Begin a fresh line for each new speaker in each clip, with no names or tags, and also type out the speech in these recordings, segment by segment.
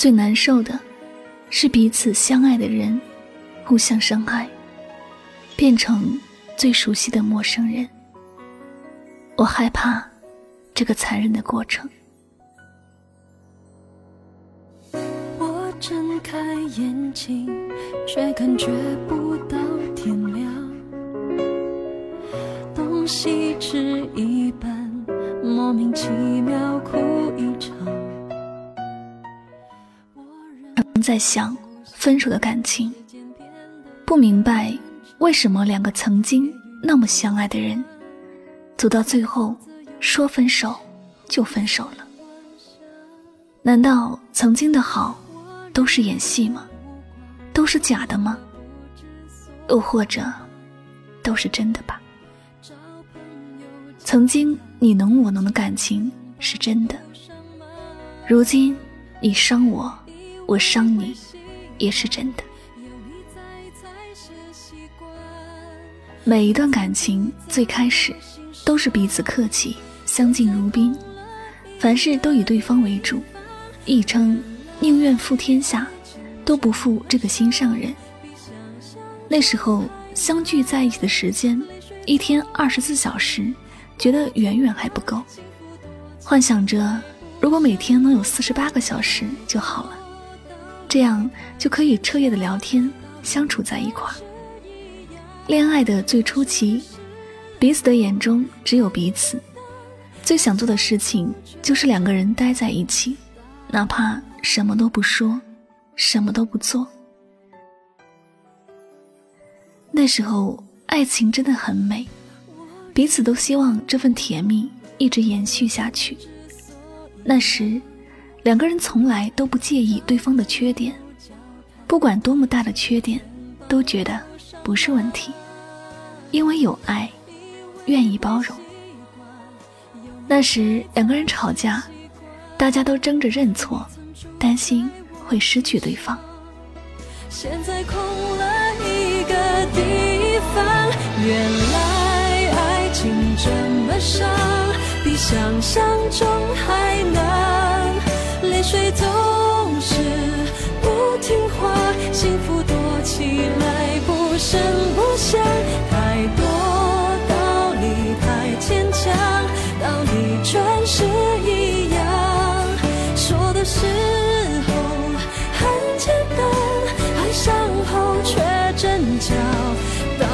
最难受的，是彼此相爱的人，互相伤害，变成最熟悉的陌生人。我害怕这个残忍的过程。
我睁开眼睛，却感觉不到天亮。东西吃一半，莫名其妙哭一场。
在想分手的感情，不明白为什么两个曾经那么相爱的人，走到最后说分手就分手了。难道曾经的好都是演戏吗？都是假的吗？又或者都是真的吧？曾经你侬我侬的感情是真的，如今你伤我。我伤你，也是真的。每一段感情最开始都是彼此客气，相敬如宾，凡事都以对方为主，亦称宁愿负天下，都不负这个心上人。那时候相聚在一起的时间，一天二十四小时，觉得远远还不够，幻想着如果每天能有四十八个小时就好了。这样就可以彻夜的聊天，相处在一块儿。恋爱的最初期，彼此的眼中只有彼此，最想做的事情就是两个人待在一起，哪怕什么都不说，什么都不做。那时候爱情真的很美，彼此都希望这份甜蜜一直延续下去。那时。两个人从来都不介意对方的缺点，不管多么大的缺点，都觉得不是问题，因为有爱，愿意包容。那时两个人吵架，大家都争着认错，担心会失去对方。
现在空了一个地方，原来爱情这么伤，比想象中还难。泪水总是不听话，幸福躲起来不声不响，太多道理太牵强，道理全是一样。说的时候很简单，爱上后却真假大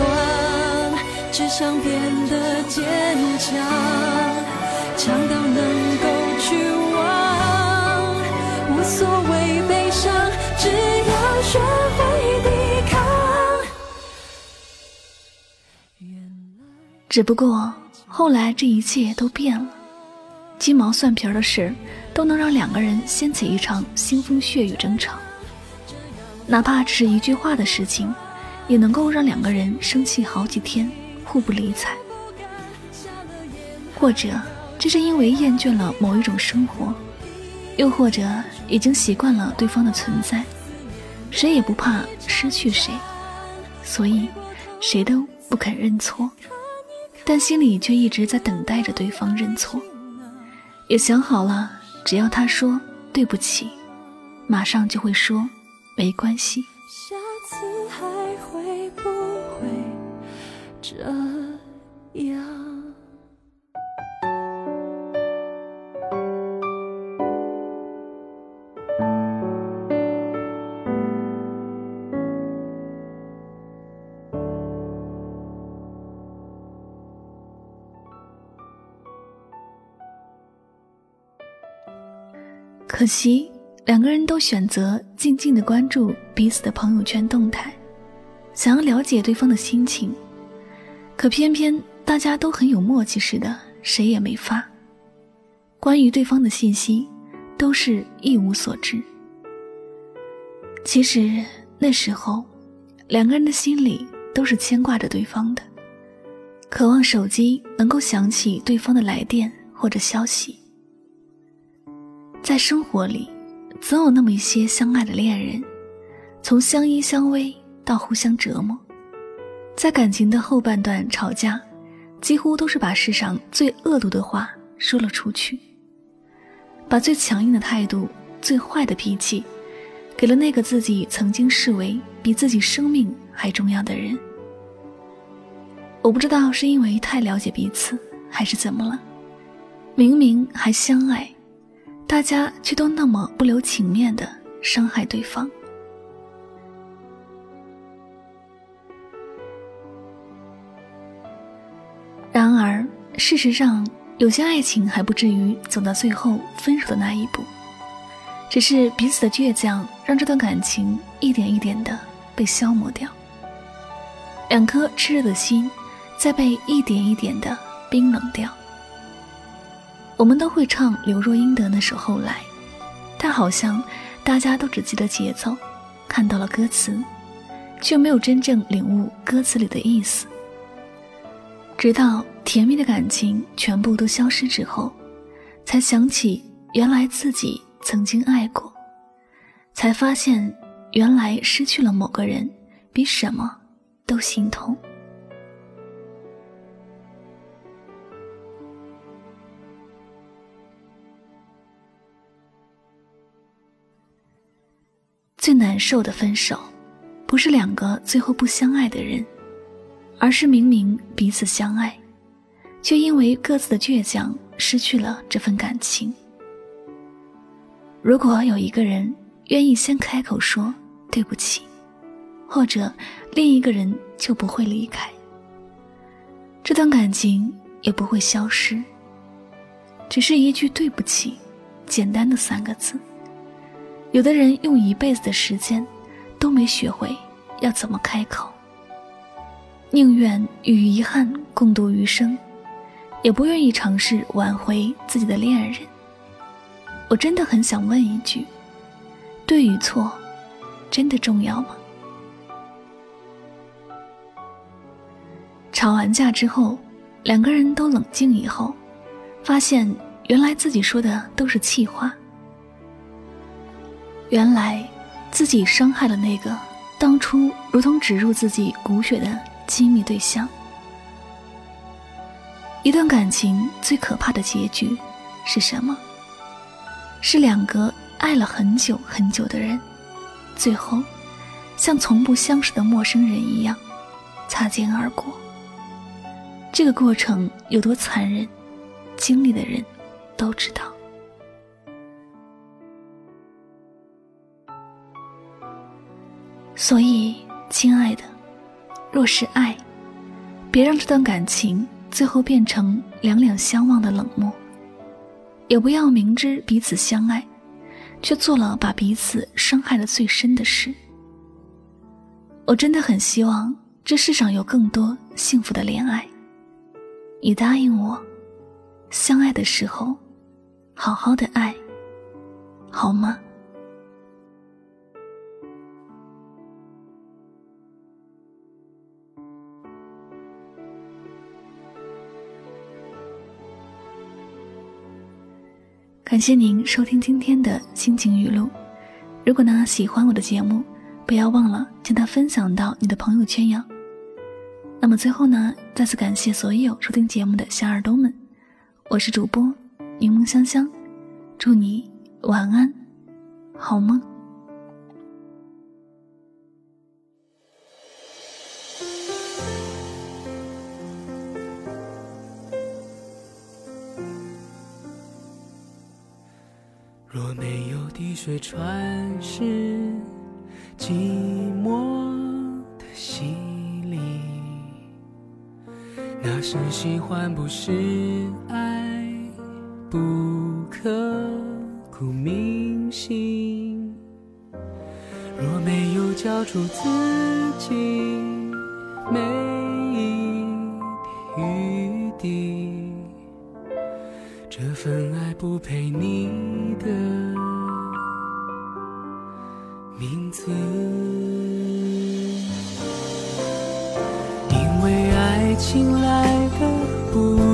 乱，只想变得坚强，
只不过后来这一切都变了，鸡毛蒜皮的事都能让两个人掀起一场腥风血雨争吵，哪怕只是一句话的事情，也能够让两个人生气好几天，互不理睬。或者这是因为厌倦了某一种生活，又或者已经习惯了对方的存在，谁也不怕失去谁，所以谁都不肯认错。但心里却一直在等待着对方认错，也想好了，只要他说对不起，马上就会说没关系。
下次还会不会这
可惜，两个人都选择静静的关注彼此的朋友圈动态，想要了解对方的心情，可偏偏大家都很有默契似的，谁也没发。关于对方的信息，都是一无所知。其实那时候，两个人的心里都是牵挂着对方的，渴望手机能够响起对方的来电或者消息。在生活里，总有那么一些相爱的恋人，从相依相偎到互相折磨，在感情的后半段吵架，几乎都是把世上最恶毒的话说了出去，把最强硬的态度、最坏的脾气，给了那个自己曾经视为比自己生命还重要的人。我不知道是因为太了解彼此，还是怎么了，明明还相爱。大家却都那么不留情面的伤害对方。然而，事实上，有些爱情还不至于走到最后分手的那一步，只是彼此的倔强让这段感情一点一点的被消磨掉。两颗炽热的心，在被一点一点的冰冷掉。我们都会唱刘若英的《那首后来》，但好像大家都只记得节奏，看到了歌词，却没有真正领悟歌词里的意思。直到甜蜜的感情全部都消失之后，才想起原来自己曾经爱过，才发现原来失去了某个人比什么都心痛。最难受的分手，不是两个最后不相爱的人，而是明明彼此相爱，却因为各自的倔强失去了这份感情。如果有一个人愿意先开口说对不起，或者另一个人就不会离开，这段感情也不会消失。只是一句对不起，简单的三个字。有的人用一辈子的时间，都没学会要怎么开口。宁愿与遗憾共度余生，也不愿意尝试挽回自己的恋人。我真的很想问一句：对与错，真的重要吗？吵完架之后，两个人都冷静以后，发现原来自己说的都是气话。原来，自己伤害了那个当初如同植入自己骨血的亲密对象。一段感情最可怕的结局是什么？是两个爱了很久很久的人，最后像从不相识的陌生人一样擦肩而过。这个过程有多残忍，经历的人都知道。所以，亲爱的，若是爱，别让这段感情最后变成两两相望的冷漠；也不要明知彼此相爱，却做了把彼此伤害的最深的事。我真的很希望这世上有更多幸福的恋爱。你答应我，相爱的时候，好好的爱，好吗？感谢您收听今天的心情语录。如果呢喜欢我的节目，不要忘了将它分享到你的朋友圈呀。那么最后呢，再次感谢所有收听节目的小耳朵们，我是主播柠檬香香，祝你晚安，好梦。
滴水穿石寂寞的洗礼那是喜欢不是爱不刻
骨铭心？若没有交出自己每一点余地这份爱不配你的名字。因为爱情来的不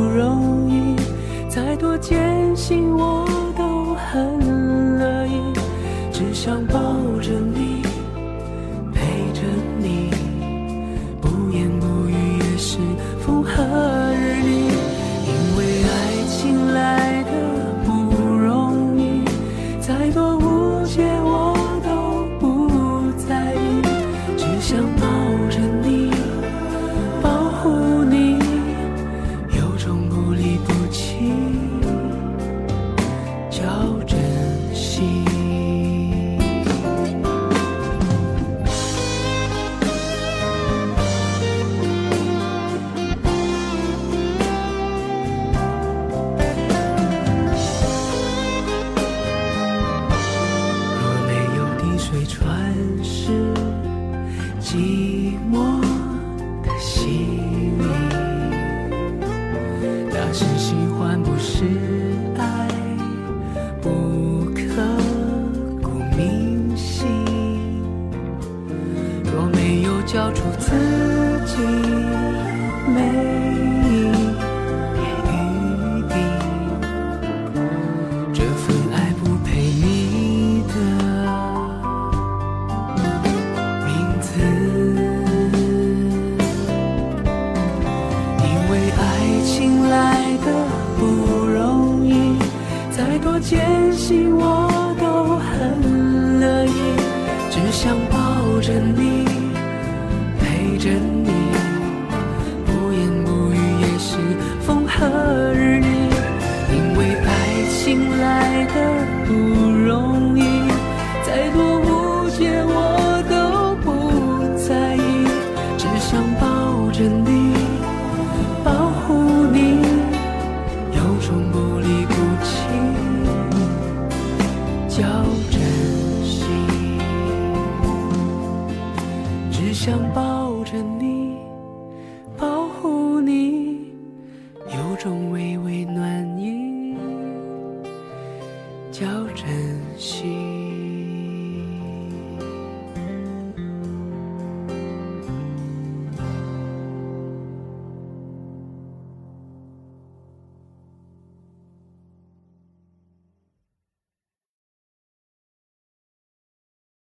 若没有滴水穿石寂寞的心那是喜欢不是？